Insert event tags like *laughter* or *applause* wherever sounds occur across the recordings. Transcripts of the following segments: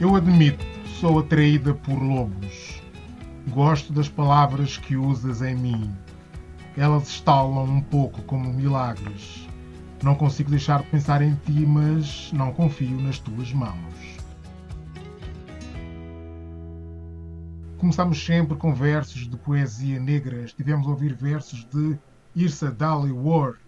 Eu admito, sou atraída por lobos. Gosto das palavras que usas em mim. Elas estalam um pouco como milagres. Não consigo deixar de pensar em ti, mas não confio nas tuas mãos. Começamos sempre com versos de poesia negra. Estivemos a ouvir versos de Irsa Dali Ward.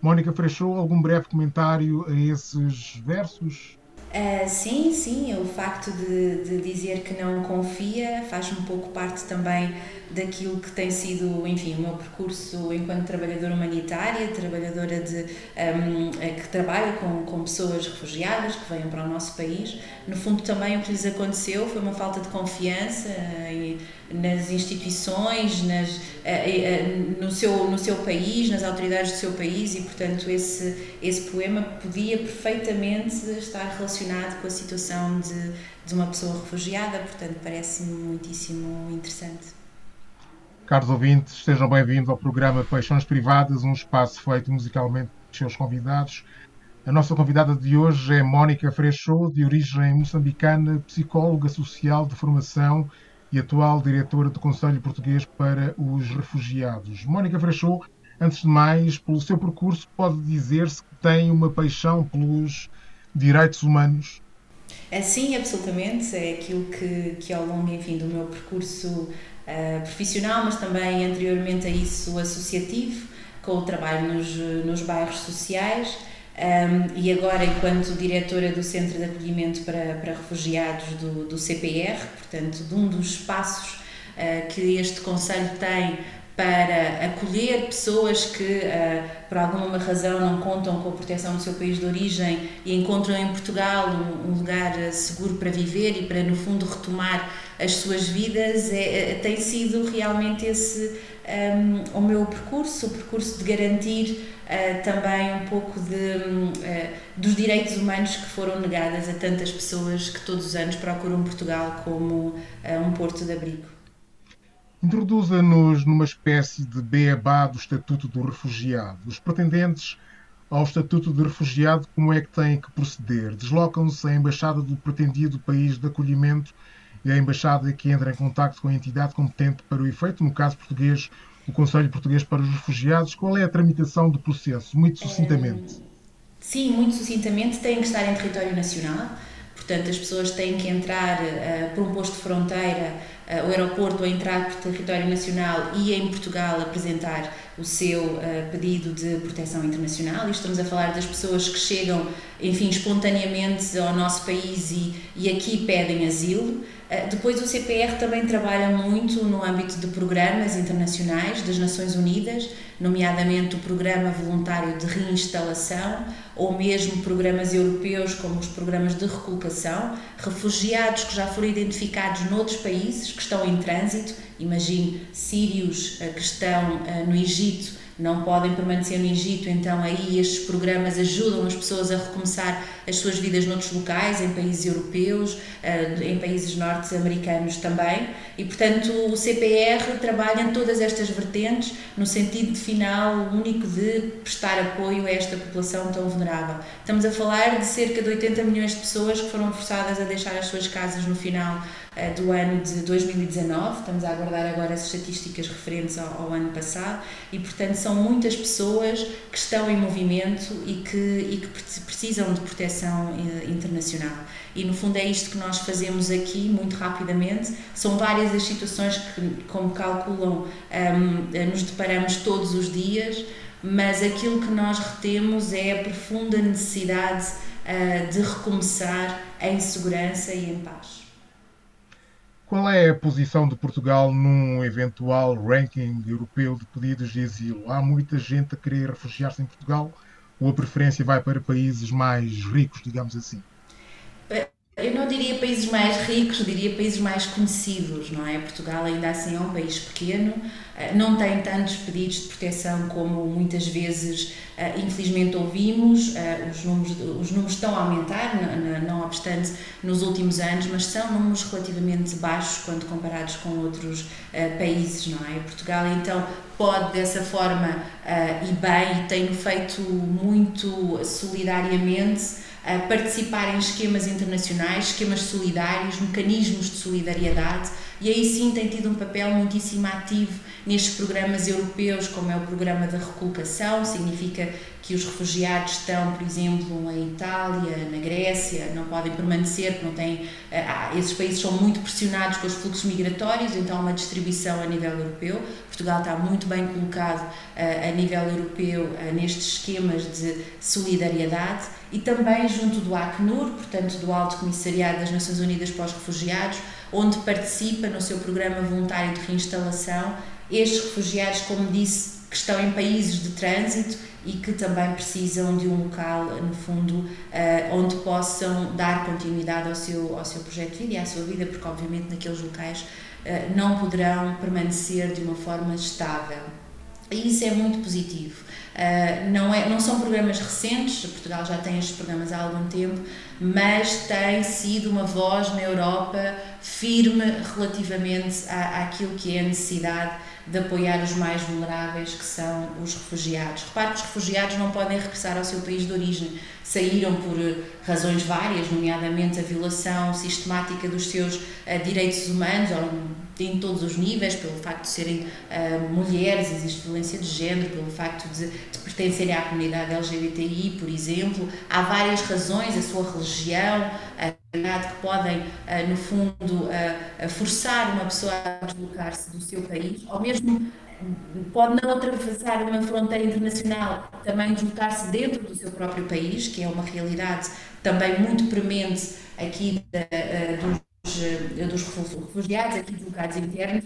Mónica Frechou, algum breve comentário a esses versos? Uh, sim, sim, o facto de, de, dizer que não confia faz um pouco parte também daquilo que tem sido, enfim, o meu percurso enquanto trabalhadora humanitária, trabalhadora de, um, eh, que trabalha com, com pessoas refugiadas que vêm para o nosso país. No fundo, também o que lhes aconteceu foi uma falta de confiança uh, nas instituições, nas, uh, no, seu, no seu país, nas autoridades do seu país e, portanto, esse, esse poema podia perfeitamente estar relacionado com a situação de, de uma pessoa refugiada, portanto, parece-me muitíssimo interessante. Caros ouvintes, sejam bem-vindos ao programa Paixões Privadas, um espaço feito musicalmente pelos seus convidados. A nossa convidada de hoje é Mónica Freixo, de origem moçambicana, psicóloga social de formação e atual diretora do Conselho Português para os Refugiados. Mónica Freixo, antes de mais, pelo seu percurso, pode dizer-se que tem uma paixão pelos direitos humanos? É, sim, absolutamente. É aquilo que, que ao longo enfim, do meu percurso uh, profissional, mas também anteriormente a isso associativo, com o trabalho nos, nos bairros sociais. Um, e agora, enquanto diretora do Centro de Acolhimento para, para Refugiados do, do CPR, portanto, de um dos espaços uh, que este Conselho tem para acolher pessoas que, uh, por alguma razão, não contam com a proteção do seu país de origem e encontram em Portugal um, um lugar seguro para viver e para, no fundo, retomar as suas vidas, é, é, tem sido realmente esse um, o meu percurso, o percurso de garantir uh, também um pouco de, uh, dos direitos humanos que foram negados a tantas pessoas que todos os anos procuram Portugal como uh, um porto de abrigo. Introduza-nos numa espécie de beabá do Estatuto do Refugiado. Os pretendentes ao Estatuto de Refugiado, como é que têm que proceder? Deslocam-se à Embaixada do pretendido país de acolhimento a Embaixada que entra em contato com a entidade competente para o efeito, no caso português, o Conselho Português para os Refugiados. Qual é a tramitação do processo? Muito sucintamente. Sim, muito sucintamente. Tem que estar em território nacional. Portanto, as pessoas têm que entrar uh, por um posto de fronteira, o aeroporto, a entrar por território nacional e em Portugal apresentar o seu uh, pedido de proteção internacional. E estamos a falar das pessoas que chegam, enfim, espontaneamente ao nosso país e, e aqui pedem asilo. Uh, depois, o CPR também trabalha muito no âmbito de programas internacionais das Nações Unidas, nomeadamente o Programa Voluntário de Reinstalação ou mesmo programas europeus como os programas de recolocação, refugiados que já foram identificados noutros países que estão em trânsito, imagine sírios eh, que estão eh, no Egito. Não podem permanecer no Egito, então aí estes programas ajudam as pessoas a recomeçar as suas vidas noutros locais, em países europeus, eh, em países norte-americanos também, e portanto o CPR trabalha em todas estas vertentes no sentido final único de prestar apoio a esta população tão vulnerável. Estamos a falar de cerca de 80 milhões de pessoas que foram forçadas a deixar as suas casas no final do ano de 2019, estamos a aguardar agora as estatísticas referentes ao, ao, ano passado e, portanto, são muitas pessoas que estão em movimento e que, e que precisam de proteção eh, internacional. E, no fundo, é isto que nós fazemos aqui, muito rapidamente. São várias as situações que, como calculam, um, ehm, nos deparamos todos os dias, mas aquilo que nós retemos é a profunda necessidade uh, de recomeçar em segurança e em paz. Qual é a posição de Portugal num eventual ranking europeu de pedidos de asilo? Há muita gente a querer refugiar-se em Portugal ou a preferência vai para países mais ricos, digamos assim? Eu não diria países mais ricos, diria países mais conhecidos, não é? Portugal ainda assim é um país pequeno, não têm tantos pedidos de proteção como muitas vezes, infelizmente, ouvimos. Os números, os números estão a aumentar, não obstante, nos últimos anos, mas são números relativamente baixos quando comparados com outros países, não é? Portugal, então, pode dessa forma, e bem, e tem feito muito solidariamente participar em esquemas internacionais, esquemas solidários, mecanismos de solidariedade e aí sim tem tido um papel muitíssimo ativo nestes programas europeus, como é o programa da recolocação, significa que os refugiados estão, por exemplo, em Itália, na Grécia, não podem permanecer, porque não têm, ah, esses países são muito pressionados com os fluxos migratórios, então uma distribuição a nível europeu. Portugal está muito bem colocado ah, a nível europeu ah, nestes esquemas de solidariedade e também junto do Acnur, portanto do Alto Comissariado das Nações Unidas para os Refugiados, onde participa no seu programa voluntário de reinstalação estes refugiados, como disse, que estão em países de trânsito e que também precisam de um local, no fundo, uh, onde possam dar continuidade ao seu, ao seu projeto de vida e à sua vida, porque, obviamente, naqueles locais uh, não poderão permanecer de uma forma estável. E isso é muito positivo. Uh, não, é, não são programas recentes, Portugal já tem estes programas há algum tempo, mas tem sido uma voz na Europa firme relativamente à, àquilo que é a necessidade de apoiar os mais vulneráveis, que são os refugiados. Repare que os refugiados não podem regressar ao seu país de origem. Saíram por razões várias, nomeadamente a violação sistemática dos seus uh, direitos humanos, em todos os níveis, pelo facto de serem uh, mulheres, existe violência de género, pelo facto de, de pertencerem à comunidade LGBTI, por exemplo. Há várias razões, a sua religião, a que podem, uh, no fundo, uh, forçar uma pessoa a deslocar-se do seu país, ou mesmo pode não atravessar uma fronteira internacional, também deslocar-se dentro do seu próprio país, que é uma realidade também muito premente aqui dos eh, dos refugiados aqui deslocados internos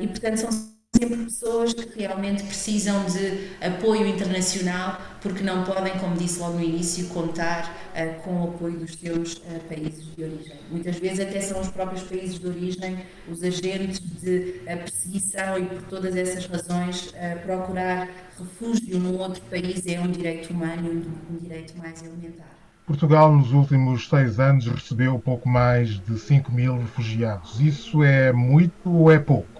e, portanto, são sempre pessoas que realmente precisam de apoio internacional porque não podem, como disse logo no início, contar uh, com o apoio dos seus uh, países de origem. Muitas vezes até são os próprios países de origem os agentes de uh, perseguição e por todas essas razões procurar refúgio num outro país é um direito humano e um direito mais elementar. Portugal, nos últimos seis anos, recebeu pouco mais de 5 mil refugiados. Isso é muito ou é pouco?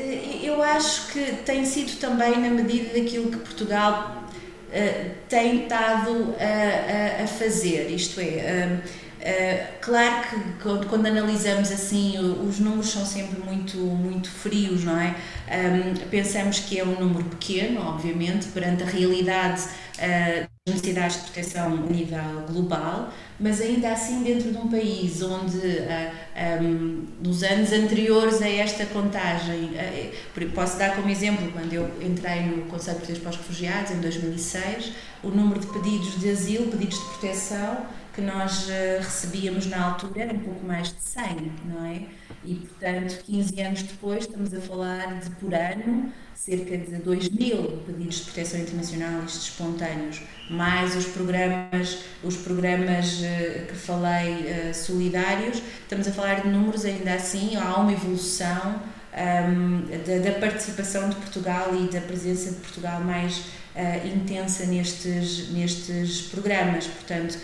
É, eu acho que tem sido também na medida daquilo que Portugal uh, tem estado a, a, a, fazer, isto é. Uh, claro que quando, quando, analisamos assim, os números são sempre muito, muito frios, não é? Um, pensamos que é um número pequeno, obviamente, perante a realidade uh, necessidades de proteção a nível global, mas ainda assim dentro de um país onde uh, ah, um, nos anos anteriores a esta contagem, uh, posso dar como exemplo, quando eu entrei no Conselho de Proteção para os Refugiados em 2006, o número de pedidos de asilo, pedidos de proteção que nós recebíamos na altura era um pouco mais de 100, não é? E, portanto, 15 anos depois, estamos a falar de, por ano, cerca de 2 mil pedidos de proteção internacional, estes espontâneos, mais os programas, os programas uh, que falei uh, solidários, estamos a falar de números ainda assim, há uma evolução um, da, da, participação de Portugal e da presença de Portugal mais uh, intensa nestes, nestes programas. Portanto,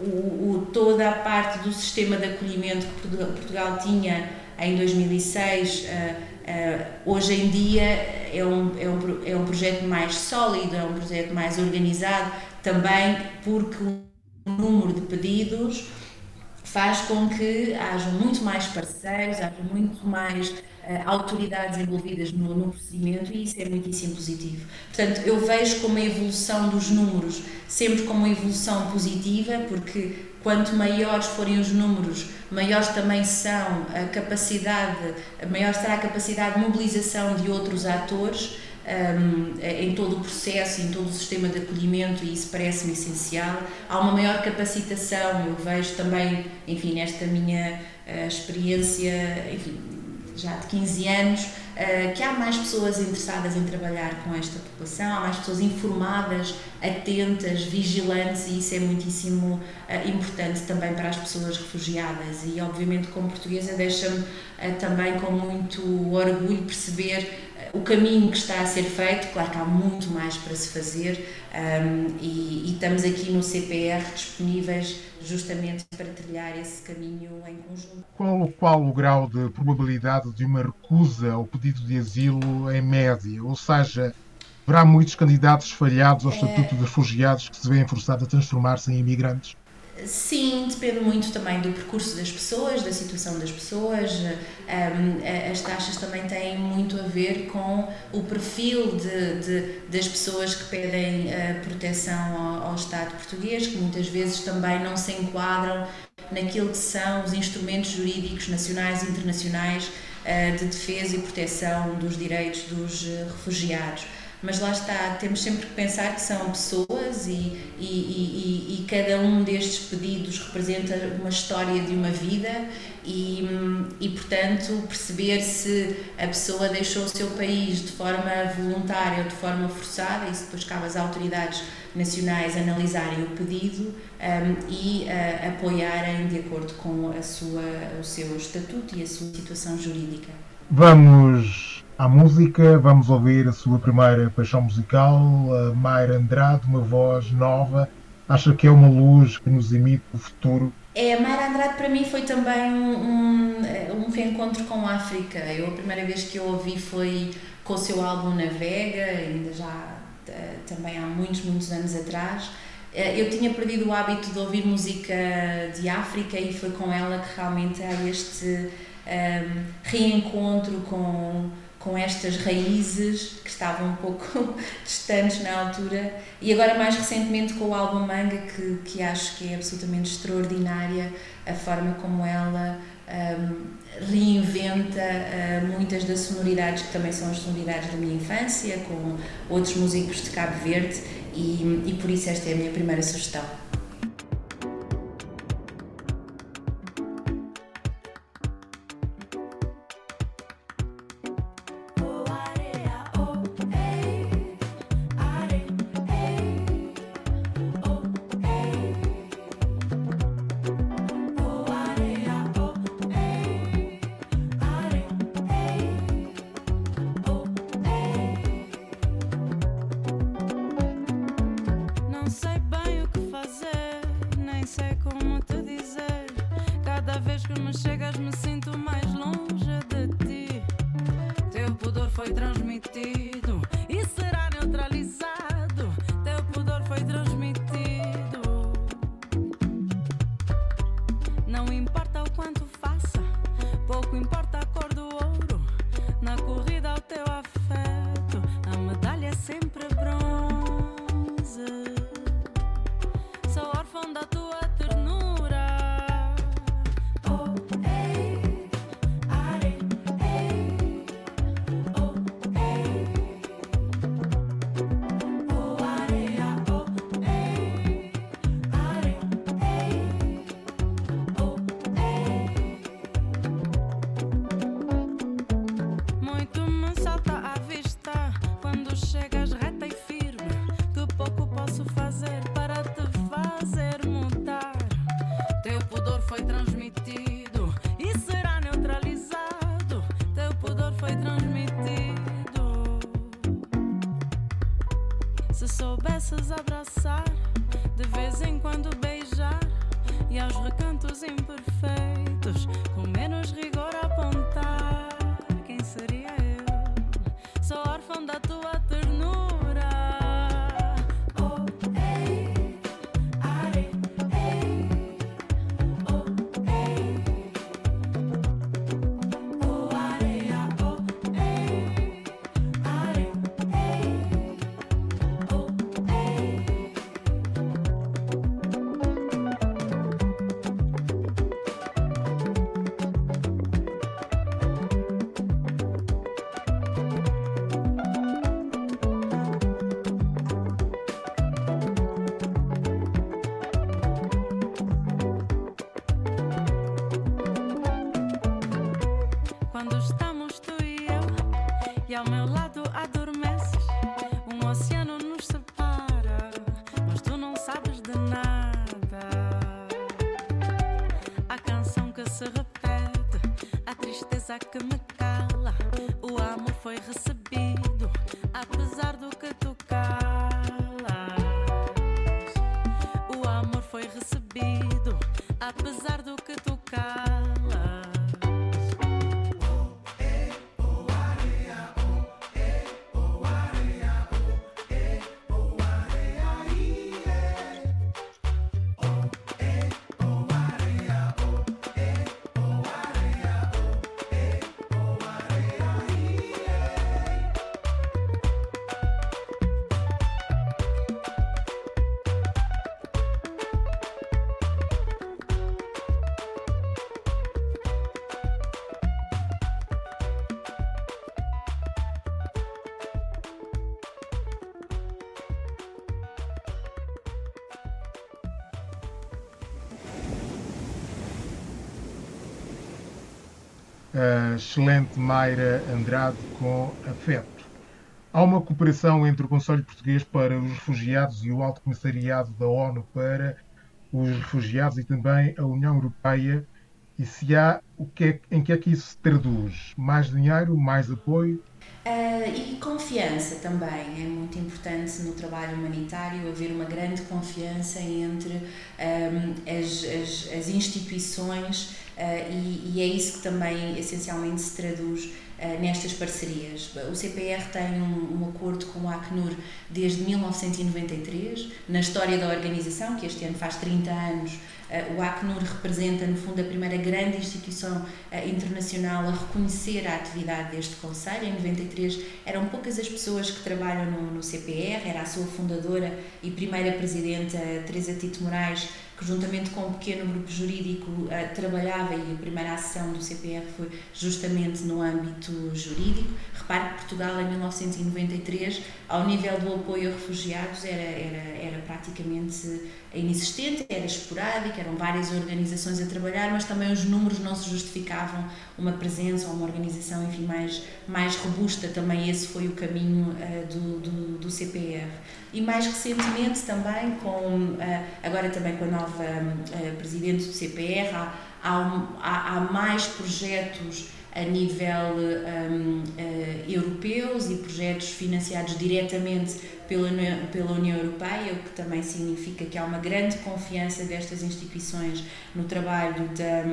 o, o, toda a parte do sistema de acolhimento que Portugal, tinha em 2006, uh, uh, hoje em dia é um, é, um, é um projeto mais sólido, é um projeto mais organizado, também porque o número de pedidos faz com que haja muito mais parceiros, haja muito mais autoridades envolvidas no, no, procedimento e isso é muitíssimo positivo. Portanto, eu vejo como a evolução dos números sempre como uma evolução positiva, porque quanto maiores forem os números, maiores também são a capacidade, maior será a capacidade de mobilização de outros atores um, em todo o processo, em todo o sistema de acolhimento e isso parece-me essencial. Há uma maior capacitação, eu vejo também, enfim, nesta minha uh, experiência, enfim, já de 15 anos, eh, que há mais pessoas interessadas em trabalhar com esta população, há mais pessoas informadas, atentas, vigilantes e isso é muitíssimo eh, importante também para as pessoas refugiadas. E obviamente como portuguesa deixa-me eh, também com muito orgulho perceber o caminho que está a ser feito, claro que há muito mais para se fazer um, e, e, estamos aqui no CPR disponíveis justamente para trilhar esse caminho em conjunto. Qual, qual o grau de probabilidade de uma recusa ao pedido de asilo em média? Ou seja, haverá muitos candidatos falhados ao Estatuto é... de Refugiados que se veem forçados a transformar-se em imigrantes? Sim, depende muito também do percurso das pessoas, da situação das pessoas. As taxas também têm muito a ver com o perfil de, de das pessoas que pedem uh, proteção ao, ao, Estado português, que muitas vezes também não se enquadram naquilo que são os instrumentos jurídicos nacionais e internacionais uh, de defesa e proteção dos direitos dos uh, refugiados mas lá está, temos sempre que pensar que são pessoas e, e, e, e, cada um destes pedidos representa uma história de uma vida e, e, portanto, perceber se a pessoa deixou o seu país de forma voluntária ou de forma forçada, isso depois cabe às autoridades nacionais analisarem o pedido um, e uh, apoiarem de acordo com a sua, o seu estatuto e a sua situação jurídica. Vamos à música. Vamos ouvir a sua primeira paixão musical, a Mayra Andrade, uma voz nova. Acha que é uma luz que nos imita o futuro? É, a Mayra Andrade para mim foi também um, um, um reencontro com a África. Eu a primeira vez que eu ouvi foi com o seu álbum Navega, ainda já eh, também há muitos, muitos anos atrás. Eh, eu tinha perdido o hábito de ouvir música de África e foi com ela que realmente há este um, ehm, reencontro com com estas raízes que estavam um pouco *laughs* distantes na altura e agora mais recentemente com o álbum Manga que, que acho que é absolutamente extraordinária a forma como ela um, reinventa uh, muitas das sonoridades que também são as sonoridades da minha infância com outros músicos de Cabo Verde e, e por isso esta é a minha primeira sugestão. Que me excelente Mayra Andrade com afeto. Há uma cooperação entre o Conselho Português para os Refugiados e o Alto Comissariado da ONU para os Refugiados e também a União Europeia. E se há, o que é, em que é que isso se traduz? Mais dinheiro, mais apoio? Uh, e confiança também é muito importante no trabalho humanitário haver uma grande confiança entre um, as, as, as, instituições e, e, é isso que também essencialmente se traduz uh, nestas parcerias. O CPR tem um, um, acordo com o Acnur desde 1993, na história da organização, que este ano faz 30 anos. o Acnur representa, no fundo, a primeira grande instituição internacional a reconhecer a atividade deste Conselho. Em 93 eram poucas as pessoas que trabalham no CPR, era a sua fundadora e primeira presidenta, Teresa Tito Moraes, que juntamente com um pequeno grupo jurídico uh, trabalhava e a primeira ação do CPR foi justamente no âmbito jurídico. Repare que Portugal em 1993, ao nível do apoio a refugiados, era, era, era praticamente inexistente, era esporádico, eram várias organizações a trabalhar, mas também os números não se justificavam uma presença ou uma organização enfim, mais, mais robusta. Também esse foi o caminho uh, do, do, do CPR e mais recentemente também com agora também com a nova presidente do CPR há, há, há mais projetos a nível um, uh, europeus e projetos financiados diretamente pela, pela União Europeia, o que também significa que há uma grande confiança destas instituições no trabalho da,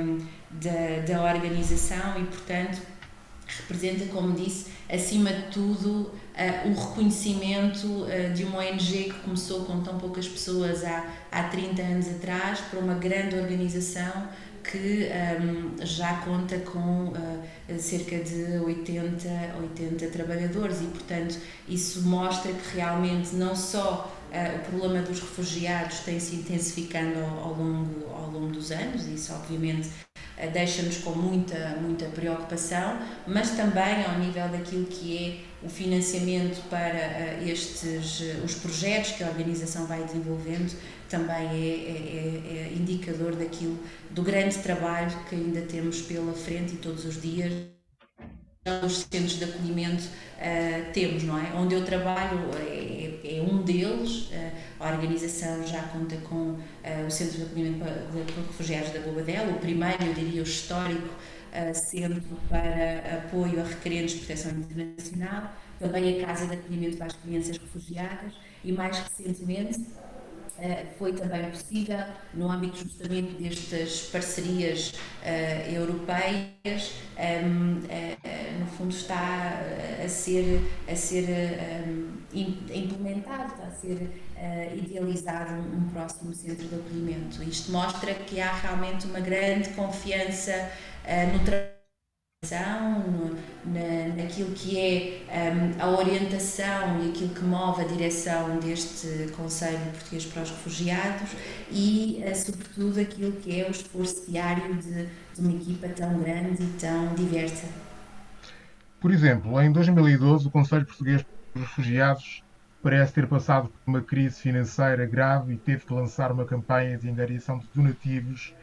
da, da organização e, portanto, representa, como disse, acima de tudo, uh, o reconhecimento uh, de uma ONG que começou com tão poucas pessoas há, há 30 anos atrás para uma grande organização que um, já conta com uh, cerca de 80, 80 trabalhadores. E, portanto, isso mostra que realmente não só uh, o problema dos refugiados tem se intensificando ao, ao, longo, ao longo dos anos, isso obviamente uh, deixa-nos com muita, muita preocupação, mas também ao nível daquilo que é o financiamento para estes, os projetos que a organização vai desenvolvendo, também é, é, é, indicador daquilo, do grande trabalho que ainda temos pela frente e todos os dias os centros de acolhimento uh, temos, não é? Onde eu trabalho é, é um deles, uh, a organização já conta com uh, o Centro de Acolhimento de, de Refugiados da Bobadela, o primeiro, eu diria, o histórico centro para apoio a requerentes de proteção internacional, também a Casa de Acolhimento para as Crianças Refugiadas e mais recentemente eh, foi também possível no âmbito justamente destas parcerias uh, europeias. Um, uh, no fundo está a ser a ser um, implementado está a ser idealizado um próximo centro de acolhimento. Isto mostra que há realmente uma grande confiança no trabalho na, naquilo que é um, a orientação e aquilo que move a direção deste Conselho Português para os Refugiados e, uh, sobretudo, aquilo que é o esforço diário de, de uma equipa tão grande e tão diversa. Por exemplo, em 2012, o Conselho Português para os Refugiados parece ter passado por uma crise financeira grave e teve que lançar uma campanha de angariação de donativos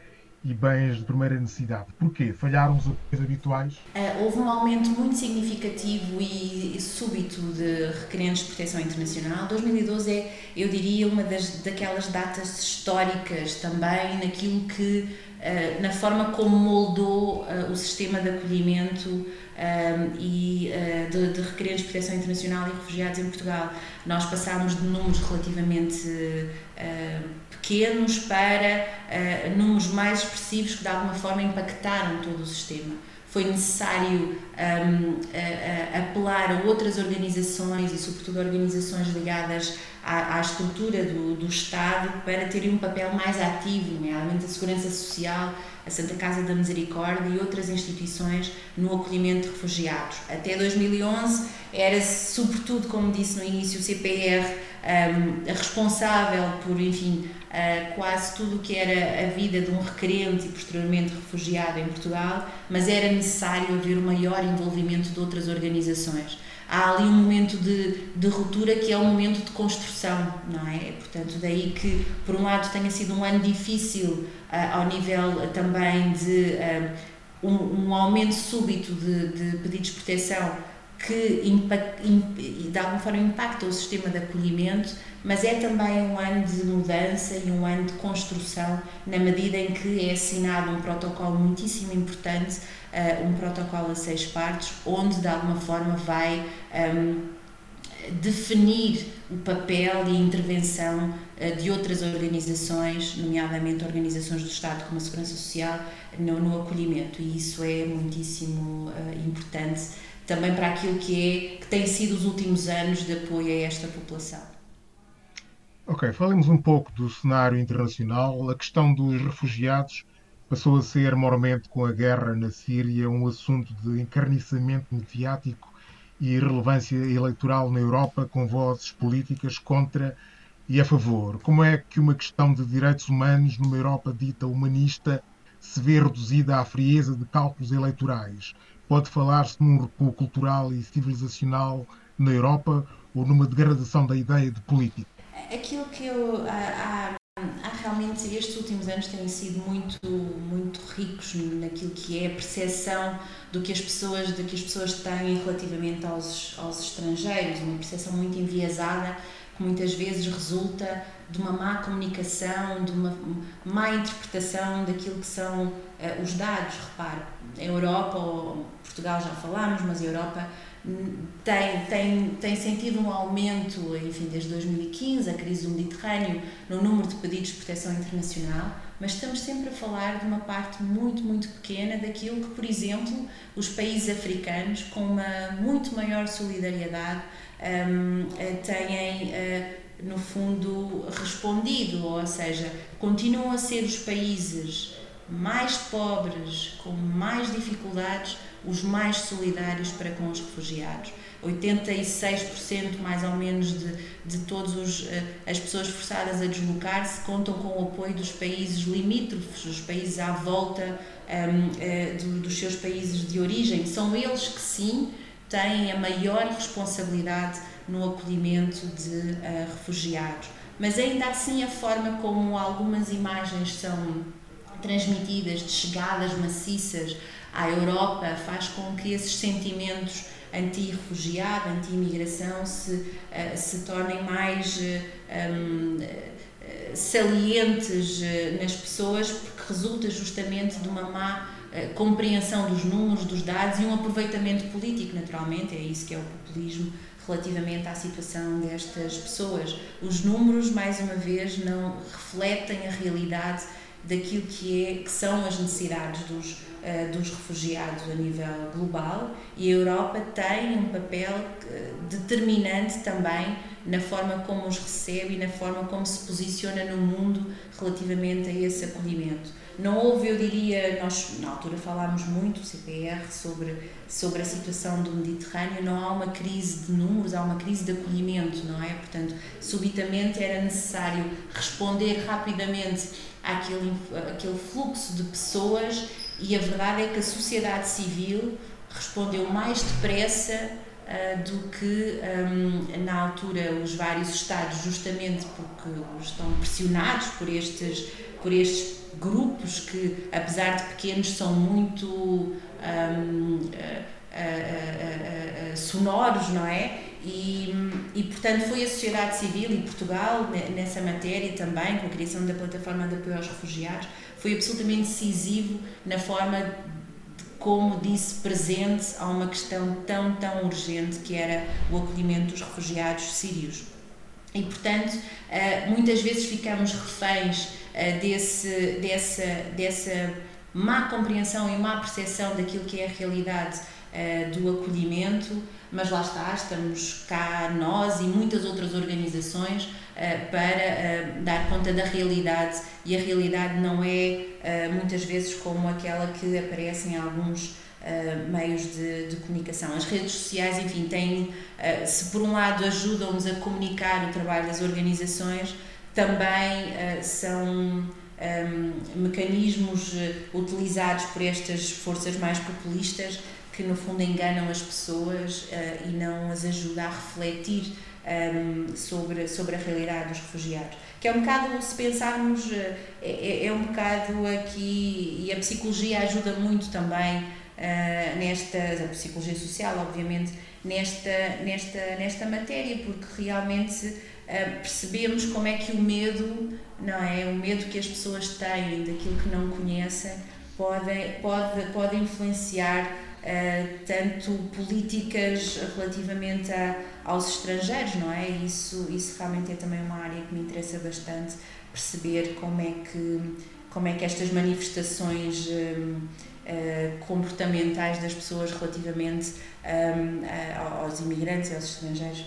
e bens de primeira necessidade. Porquê? Falharam os apoios habituais? Uh, houve um aumento muito significativo e, súbito de requerentes de proteção internacional. 2012 é, eu diria, uma das, daquelas datas históricas também naquilo que na forma como moldou o sistema de acolhimento e de, de requerentes de proteção internacional e refugiados em Portugal. Nós passámos de números relativamente pequenos para números mais expressivos que de alguma forma impactaram todo o sistema foi necessário um, a, a apelar a outras organizações e, sobretudo, organizações ligadas à, à estrutura do, do, Estado para terem um papel mais ativo, nomeadamente a Segurança Social, a Santa Casa da Misericórdia e outras instituições no acolhimento de refugiados. Até 2011 era, sobretudo, como disse no início, o CPR um, responsável por, enfim, uh, quase tudo o que era a vida de um requerente e posteriormente refugiado em Portugal, mas era necessário haver um maior envolvimento de outras organizações. Há ali um momento de, de ruptura que é um momento de construção, não é? Portanto, daí que, por um lado, tenha sido um ano difícil uh, ao nível uh, também de um, um, aumento súbito de, de pedidos de proteção que impact, de alguma forma impacta o sistema de acolhimento, mas é também um ano de mudança e um ano de construção, na medida em que é assinado um protocolo muitíssimo importante, uh, um protocolo a seis partes, onde de alguma forma vai um, ehm, definir o papel e intervenção uh, de outras organizações, nomeadamente organizações do Estado como a Segurança Social, no, no acolhimento, e isso é muitíssimo uh, importante também para aquilo que é que tem sido os últimos anos de apoio a esta população. Ok, falemos um pouco do cenário internacional. A questão dos refugiados passou a ser, moralmente, com a guerra na Síria, um assunto de encarniçamento mediático e relevância eleitoral na Europa, com vozes políticas contra e a favor. Como é que uma questão de direitos humanos numa Europa dita humanista se vê reduzida à frieza de cálculos eleitorais? Pode falar-se num recuo cultural e civilizacional na Europa ou numa degradação da ideia de política? Aquilo que eu. Há, há, realmente. Estes últimos anos têm sido muito, muito ricos naquilo que é a percepção do que as pessoas, de que as pessoas têm relativamente aos, aos estrangeiros, uma percepção muito enviesada que muitas vezes resulta de uma má comunicação, de uma má interpretação daquilo que são uh, os dados. Repare, a Europa, ou Portugal já falámos, mas a Europa tem, tem, tem sentido um aumento, enfim, desde 2015, a crise do Mediterrâneo, no número de pedidos de proteção internacional, mas estamos sempre a falar de uma parte muito, muito pequena daquilo que, por exemplo, os países africanos, com uma muito maior solidariedade, um, eh, têm, uh, no fundo, respondido, ou seja, continuam a ser os países mais pobres, com mais dificuldades, os mais solidários para com os refugiados. 86% mais ou menos de, de todas eh, as pessoas forçadas a deslocar-se contam com o apoio dos países limítrofes, dos países à volta um, ehm, eh, do, dos seus países de origem. São eles que sim têm a maior responsabilidade no acolhimento de uh, refugiados. Mas ainda assim a forma como algumas imagens são transmitidas de chegadas maciças à Europa faz com que esses sentimentos anti-refugiado, anti-imigração se, uh, se tornem mais uh, um, uh, salientes nas pessoas porque resulta justamente de uma má compreensão dos números, dos dados e um aproveitamento político, naturalmente, é isso que é o populismo relativamente à situação destas pessoas. Os números, mais uma vez, não refletem a realidade daquilo que, é, que são as necessidades dos, uh, dos refugiados a nível global e a Europa tem um papel uh, determinante também na forma como os recebe e na forma como se posiciona no mundo relativamente a esse acolhimento. Não houve, eu diria, nós na altura falámos muito, o CPR, sobre, sobre a situação do Mediterrâneo, não há uma crise de números, há uma crise de acolhimento, não é? Portanto, subitamente era necessário responder rapidamente àquele, àquele fluxo de pessoas e a verdade é que a sociedade civil respondeu mais depressa uh, do que um, na altura os vários Estados, justamente porque estão pressionados por estes, por estes grupos que, apesar de pequenos, são muito um, uh, uh, sonoros, não é? E, e, portanto, foi a sociedade civil e Portugal, nessa matéria também, com a criação da plataforma de apoio aos refugiados, foi absolutamente decisivo na forma de, como disse presente a uma questão tão, tão urgente que era o acolhimento dos refugiados sírios. E, portanto, uh, muitas vezes ficamos reféns uh, desse, dessa, dessa má compreensão e má percepção daquilo que é a realidade uh, do acolhimento, mas lá está, estamos cá nós e muitas outras organizações para dar conta da realidade. E a realidade não é muitas vezes como aquela que aparece em alguns meios de, de, comunicação. As redes sociais, enfim, têm, se por um lado ajudam-nos a comunicar o trabalho das organizações, também são um, mecanismos eh, utilizados por estas forças mais populistas que no fundo enganam as pessoas uh, e não as ajudam a refletir um, sobre, sobre a realidade dos refugiados. Que é um bocado, se pensarmos, uh, é, é, um bocado aqui, e a psicologia ajuda muito também uh, nesta, a psicologia social, obviamente, nesta, nesta, nesta matéria, porque realmente percebemos como é que o medo, não é? O medo que as pessoas têm daquilo que não conhecem pode, pode, pode influenciar uh, tanto políticas relativamente a, aos estrangeiros, não é? Isso, isso realmente é também uma área que me interessa bastante perceber como é que, como é que estas manifestações uh, eh, comportamentais das pessoas relativamente um, aos imigrantes e aos estrangeiros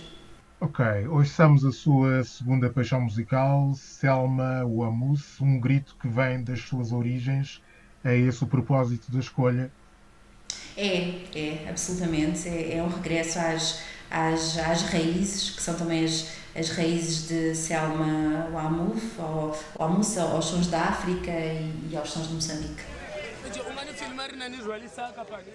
Ok, hoje estamos a sua segunda paixão musical, Selma Wamus, um grito que vem das suas origens. É esse o propósito da escolha? É, é, absolutamente. É, é um regresso às, às, às raízes, que são também as, as raízes de Selma Wamuf, ou, Wamus, aos sons da África e, e aos sons de Moçambique. nani zvalisa akapani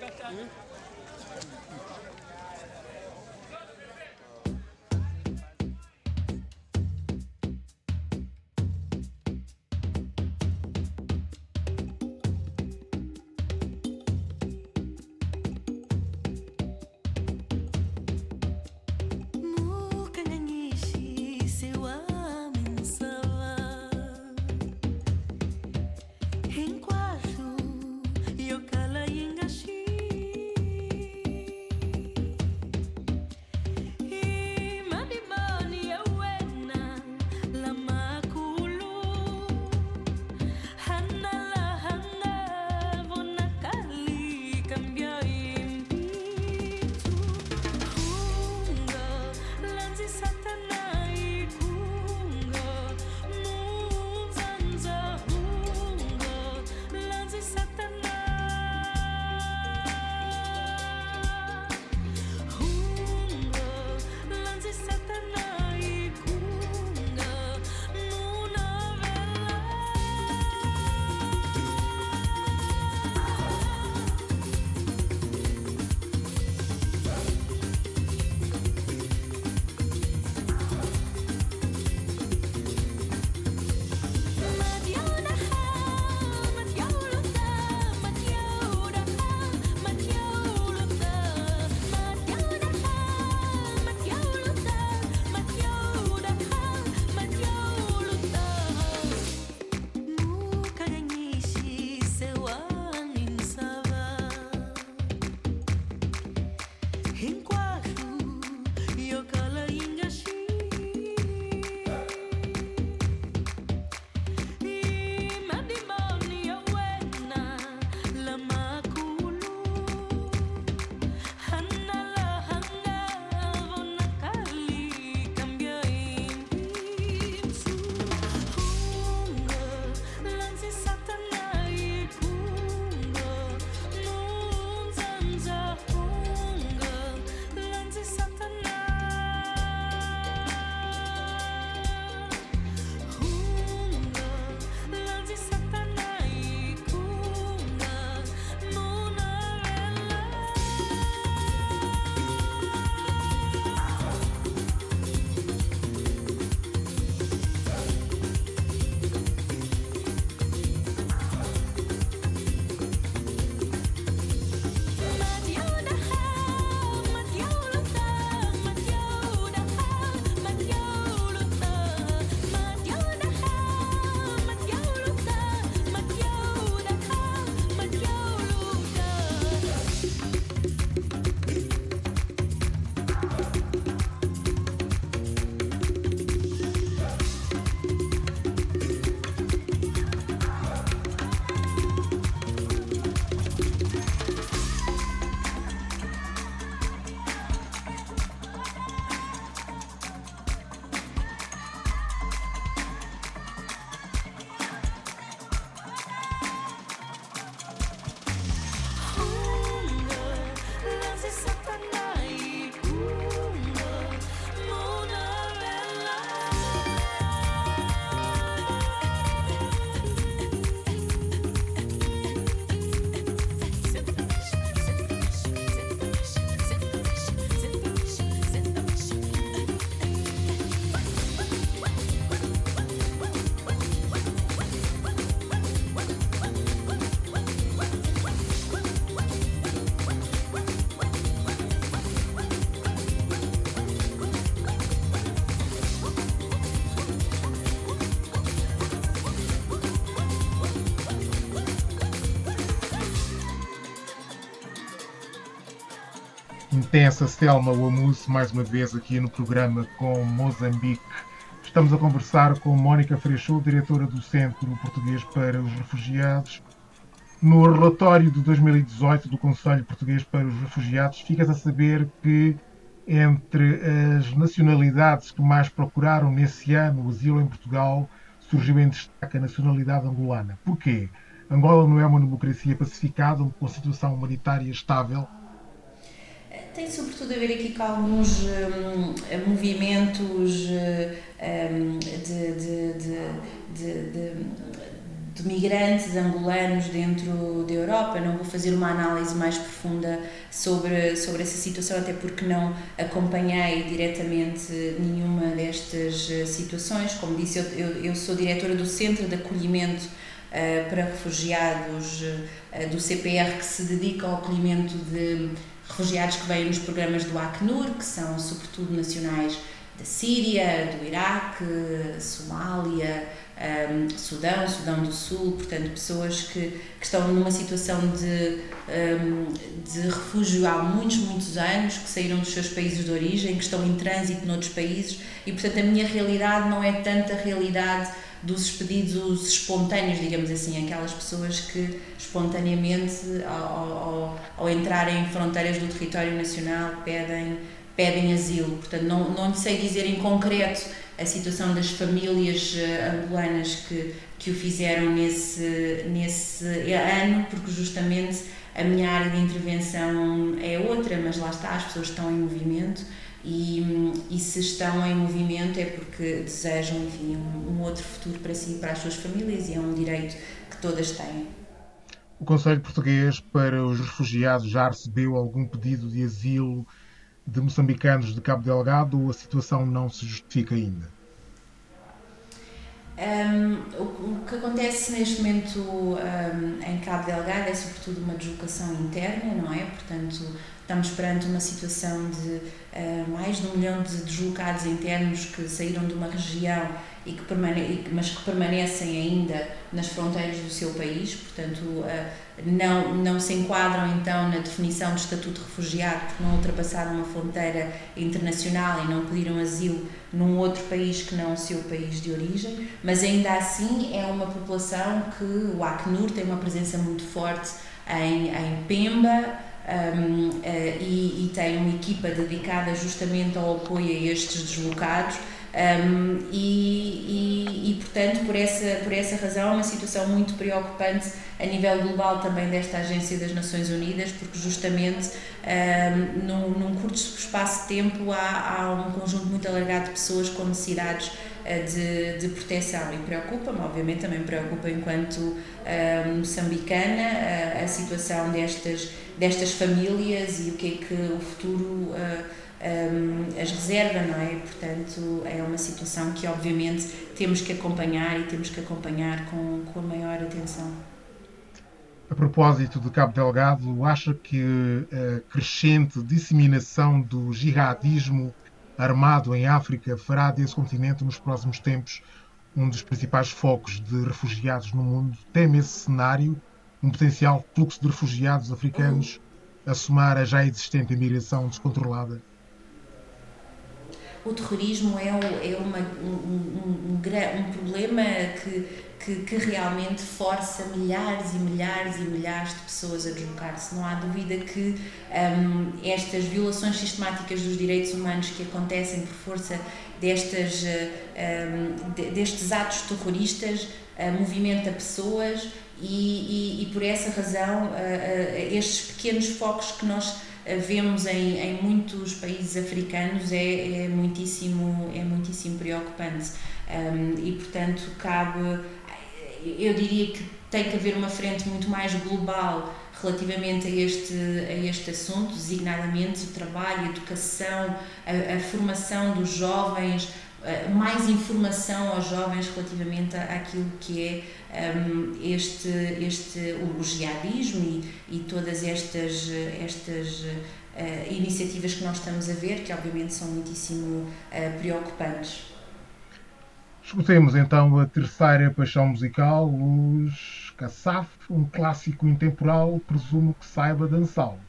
intensa Selma Wamus, mais uma vez aqui no programa com Moçambique. Estamos a conversar com Mónica Freixo, diretora do Centro Português para os Refugiados. No relatório de 2018 do Conselho Português para os Refugiados, ficas a saber que entre as nacionalidades que mais procuraram nesse ano o asilo em Portugal, surgiu em destaque a nacionalidade angolana. Porquê? Angola não é uma democracia pacificada, com situação humanitária estável? Tem sobretudo a ver aqui com alguns um, movimentos um, de, de, de, de, migrantes angolanos dentro da Europa. Não vou fazer uma análise mais profunda sobre, sobre essa situação, até porque não acompanhei diretamente nenhuma destas situações. Como disse, eu, eu, eu sou diretora do Centro de Acolhimento para Refugiados do CPR, que se dedica ao acolhimento de refugiados que vêm nos programas do Acnur, que são sobretudo nacionais da Síria, do Iraque, Somália, um, Sudão, Sudão do Sul, portanto, pessoas que, que estão numa situação de, um, de refúgio há muitos, muitos anos, que saíram dos seus países de origem, que estão em trânsito noutros países e, portanto, a minha realidade não é tanta realidade dos expedidos espontâneos, digamos assim, aquelas pessoas que espontaneamente, ao, ao, ao entrarem em fronteiras do território nacional, pedem, pedem asilo. Portanto, não, não sei dizer em concreto a situação das famílias eh, angolanas que, que o fizeram nesse, nesse ano, porque justamente a minha área de intervenção é outra, mas lá está, as pessoas estão em movimento e, e se estão em movimento é porque desejam enfim, um, um outro futuro para si e para as suas famílias e é um direito que todas têm. O Conselho Português para os Refugiados já recebeu algum pedido de asilo de moçambicanos de Cabo Delgado ou a situação não se justifica ainda? Um, o, que acontece neste momento um, em Cabo Delgado é sobretudo uma deslocação interna, não é? Portanto, estamos perante uma situação de uh, mais de um milhão de deslocados internos que saíram de uma região e que permane mas que permanecem ainda nas fronteiras do seu país, portanto uh, não, não se enquadram então na definição de estatuto de refugiado porque não ultrapassaram uma fronteira internacional e não pediram asilo num outro país que não o seu país de origem, mas ainda assim é uma população que o Acnur tem uma presença muito forte em, em Pemba, um, uh, eh, e, e, tem uma equipa dedicada justamente ao apoio a estes deslocados. Um, e, e, e, portanto, por essa, por essa razão, é uma situação muito preocupante a nível global também desta Agência das Nações Unidas, porque justamente um, num, num curto espaço de tempo há, há um conjunto muito alargado de pessoas com necessidades de, de proteção e preocupa-me, obviamente também preocupa enquanto uh, moçambicana uh, a situação destas, destas famílias e o que é que o futuro uh, um, as reserva, não é? Portanto, é uma situação que obviamente temos que acompanhar e temos que acompanhar com, com a maior atenção. A propósito de Cabo Delgado, acha que a crescente disseminação do jihadismo armado em África fará desse continente nos próximos tempos um dos principais focos de refugiados no mundo? Teme esse cenário, um potencial fluxo de refugiados africanos a somar a já existente imigração descontrolada? o terrorismo é, é uma, um, um, um, um problema que, que, que, realmente força milhares e milhares e milhares de pessoas a deslocar-se. Não há dúvida que um, estas violações sistemáticas dos direitos humanos que acontecem por força destas, um, destes atos terroristas uh, movimenta pessoas e, e, e, por essa razão uh, uh, estes pequenos focos que nós vemos em, em muitos países africanos é, é, muitíssimo, é muitíssimo preocupante. Um, e, portanto, cabe, eu diria que tem que haver uma frente muito mais global relativamente a este, a este assunto, designadamente o trabalho, a educação, a, a formação dos jovens, mais informação aos jovens relativamente àquilo que é um, este, este, o jihadismo e, e todas estas, estas uh, iniciativas que nós estamos a ver, que obviamente são muitíssimo uh, preocupantes. Escutemos então a terceira paixão musical, os Kassaf, um clássico intemporal, presumo que saiba dançá-los.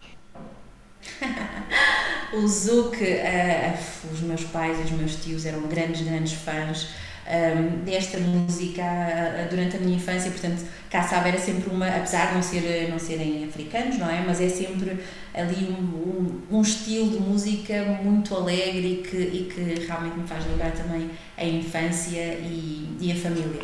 *laughs* o Zouk, uh, os meus pais e os meus tios eram grandes, grandes fãs um, desta música uh, durante a minha infância, portanto, sabe, era sempre uma, apesar de não, ser, não serem africanos, não é? Mas é sempre ali um, um, um estilo de música muito alegre e que, e que realmente me faz lembrar também a infância e, e a família.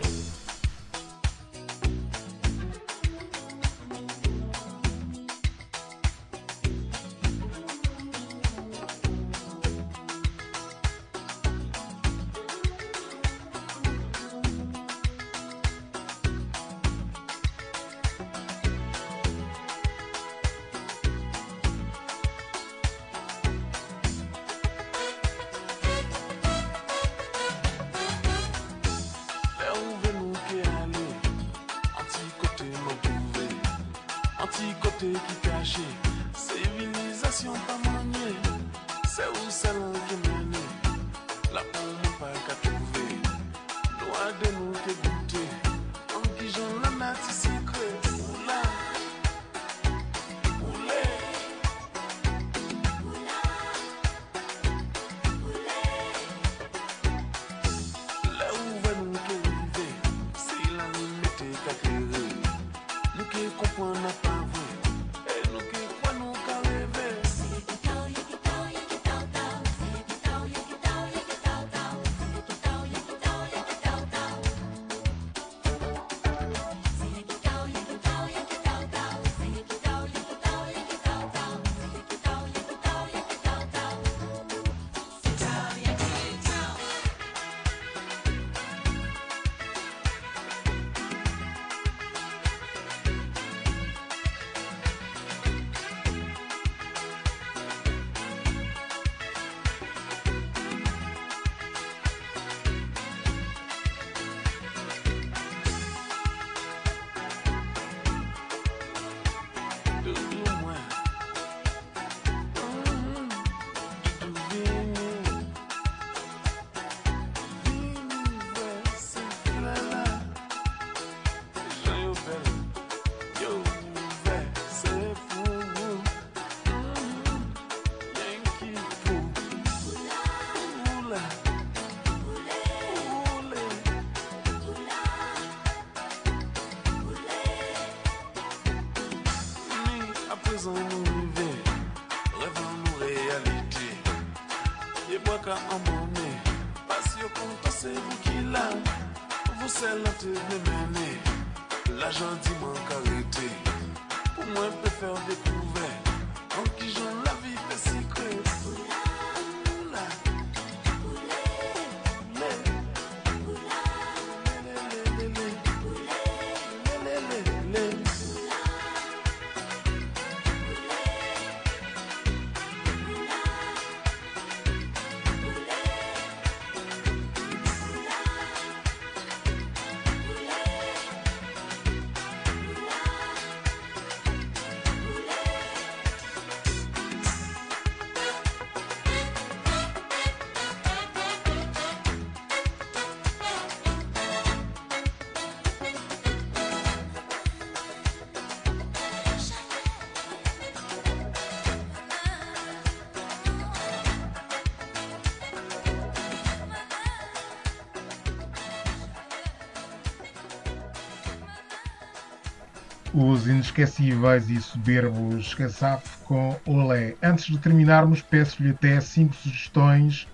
Os inesquecíveis e soberbos Casaf com Olé. Antes de terminarmos, peço-lhe até cinco sugestões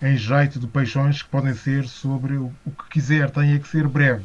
em jeito de peixões que podem ser sobre o que quiser, tem que ser breve.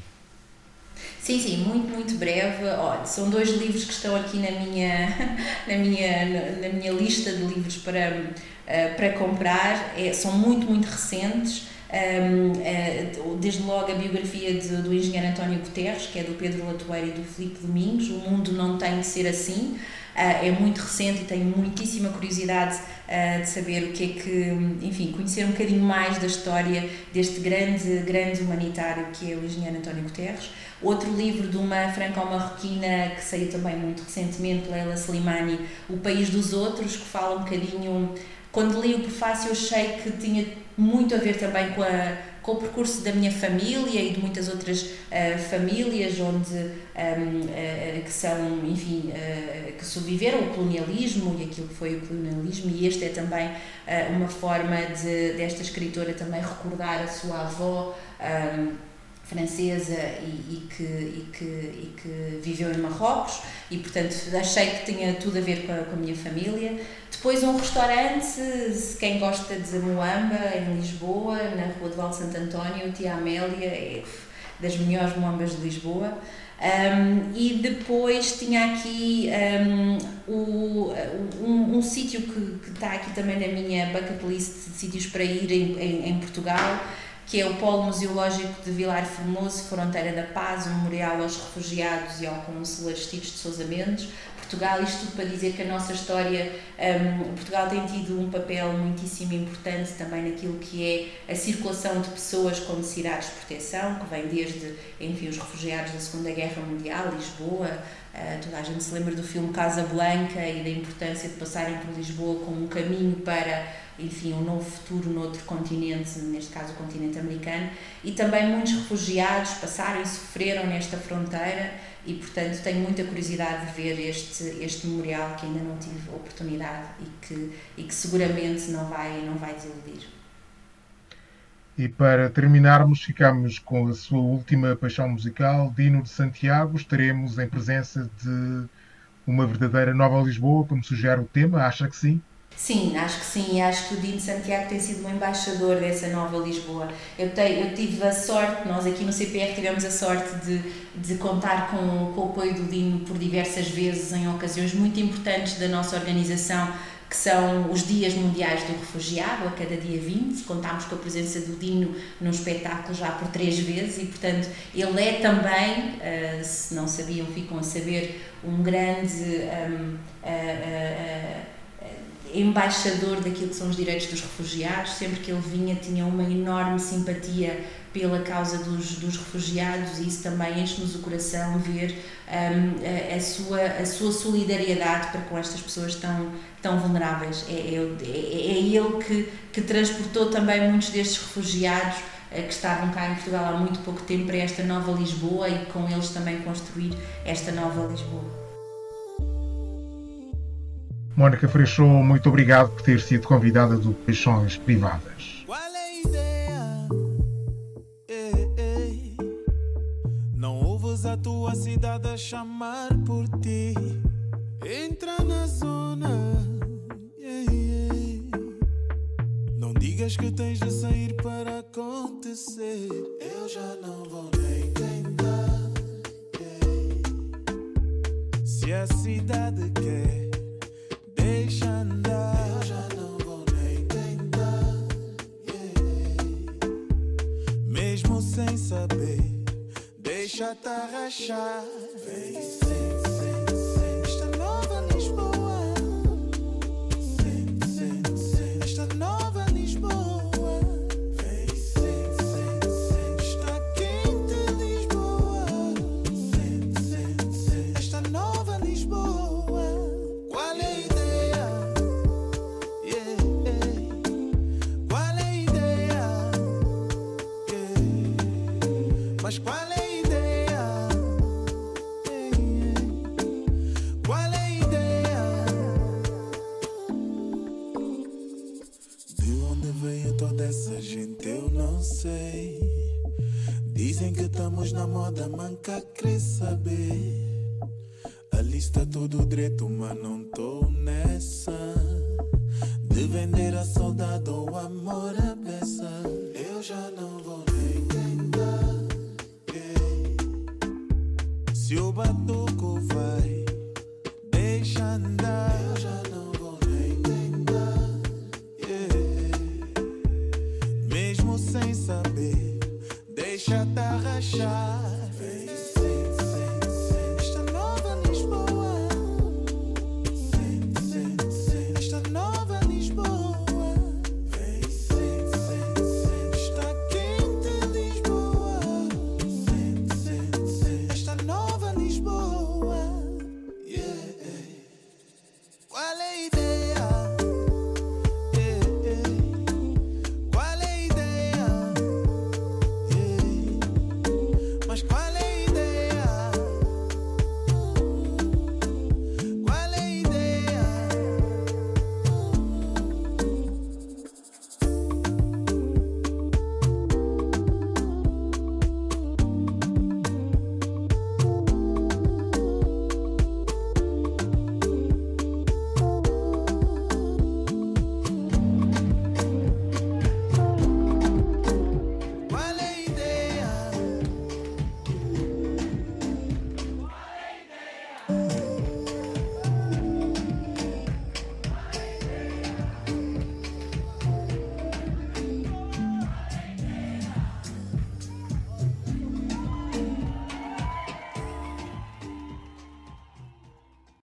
Sim, sim, muito, muito breve. Olha, são dois livros que estão aqui na minha, *laughs* na minha, na minha lista de livros para, eh, para comprar. É, são muito, muito recentes. Uh, desde logo a biografia de, do engenheiro António Guterres, que é do Pedro Latoeiro e do Filipe Domingos, O Mundo Não Tem de Ser Assim, uh, é muito recente e tenho muitíssima curiosidade uh, de saber o que é que, enfim, conhecer um bocadinho mais da história deste grande, grande humanitário que é o engenheiro António Guterres. Outro livro de uma franco-marroquina que saiu também muito recentemente, Leila Slimani, O País dos Outros, que fala um bocadinho quando li o prefácio, achei que tinha muito a ver também com a, com o percurso da minha família e de muitas outras uh, famílias onde um, uh, que são, enfim, uh, que sobreviveram o colonialismo e aquilo que foi o colonialismo. E este é também uma forma de desta escritora também recordar a sua avó um, francesa e, e, que, e, que, e que viveu em Marrocos e portanto achei que tinha tudo a ver com a, com a minha família. Depois um restaurante, quem gosta de Moamba, em Lisboa, na Rua de Val Santo António, Tia Amélia, é das melhores moambas de Lisboa. Um, e depois tinha aqui um, o, um, um sítio que, que está aqui também na minha bucket list de sítios para ir em, em, em Portugal, que é o Polo Museológico de Vilar Formoso, Fronteira da Paz, um memorial aos refugiados e ao Consul Aristides de Sousa Mendes. Portugal, isto tudo para dizer que a nossa história, um, Portugal tem tido um papel muitíssimo importante também naquilo que é a circulação de pessoas com necessidades de proteção, que vem desde, enfim, os refugiados da Segunda Guerra Mundial, Lisboa, uh, toda a gente se lembra do filme Casa Blanca e da importância de passarem por Lisboa como um caminho para enfim, um novo futuro noutro continente, neste caso o continente americano, e também muitos refugiados passaram e sofreram nesta fronteira e, portanto, tenho muita curiosidade de ver este, este memorial que ainda não tive oportunidade e que, e que seguramente não vai, não vai desiludir. E para terminarmos, ficamos com a sua última paixão musical, Dino de Santiago. Estaremos em presença de uma verdadeira Nova Lisboa, como sugere o tema, acha que sim? Sim, acho que sim. Acho que o Dino Santiago tem sido um embaixador dessa nova Lisboa. Eu, te, eu tive a sorte, nós aqui no CPR tivemos a sorte de, de contar com, com o apoio do Dino por diversas vezes em ocasiões muito importantes da nossa organização, que são os Dias Mundiais do Refugiado, a cada dia 20. Contámos com a presença do Dino num espetáculo já por três vezes e, portanto, ele é também, uh, se não sabiam, ficam a saber, um grande. Um, uh, uh, embaixador daquilo que são os direitos dos refugiados, sempre que ele vinha tinha uma enorme simpatia pela causa dos, dos refugiados e isso também enche-nos o coração ver um, a, a, sua, a sua solidariedade para com estas pessoas tão, tão vulneráveis. É, é, é, é ele que, que transportou também muitos destes refugiados eh, que estavam cá em Portugal há muito pouco tempo para esta nova Lisboa e com eles também construir esta nova Lisboa. Mónica Freixo, muito obrigado por ter sido convidada do Paixões Privadas. A tua cidade a chamar por ti. Entra na zona. Não digas que tens de sair para acontecer. Eu já não vou nem tentar. Se a cidade quer deixa deixa-te arrachar. Vem. Manca quer saber. A lista tudo direito, mas não tô nessa. De vender a saudade ou amor a beça. Eu já não vou nem tentar. Se o batuco vai, deixa andar. Eu já não vou nem. Yeah. Mesmo sem saber deixa-te arrachar.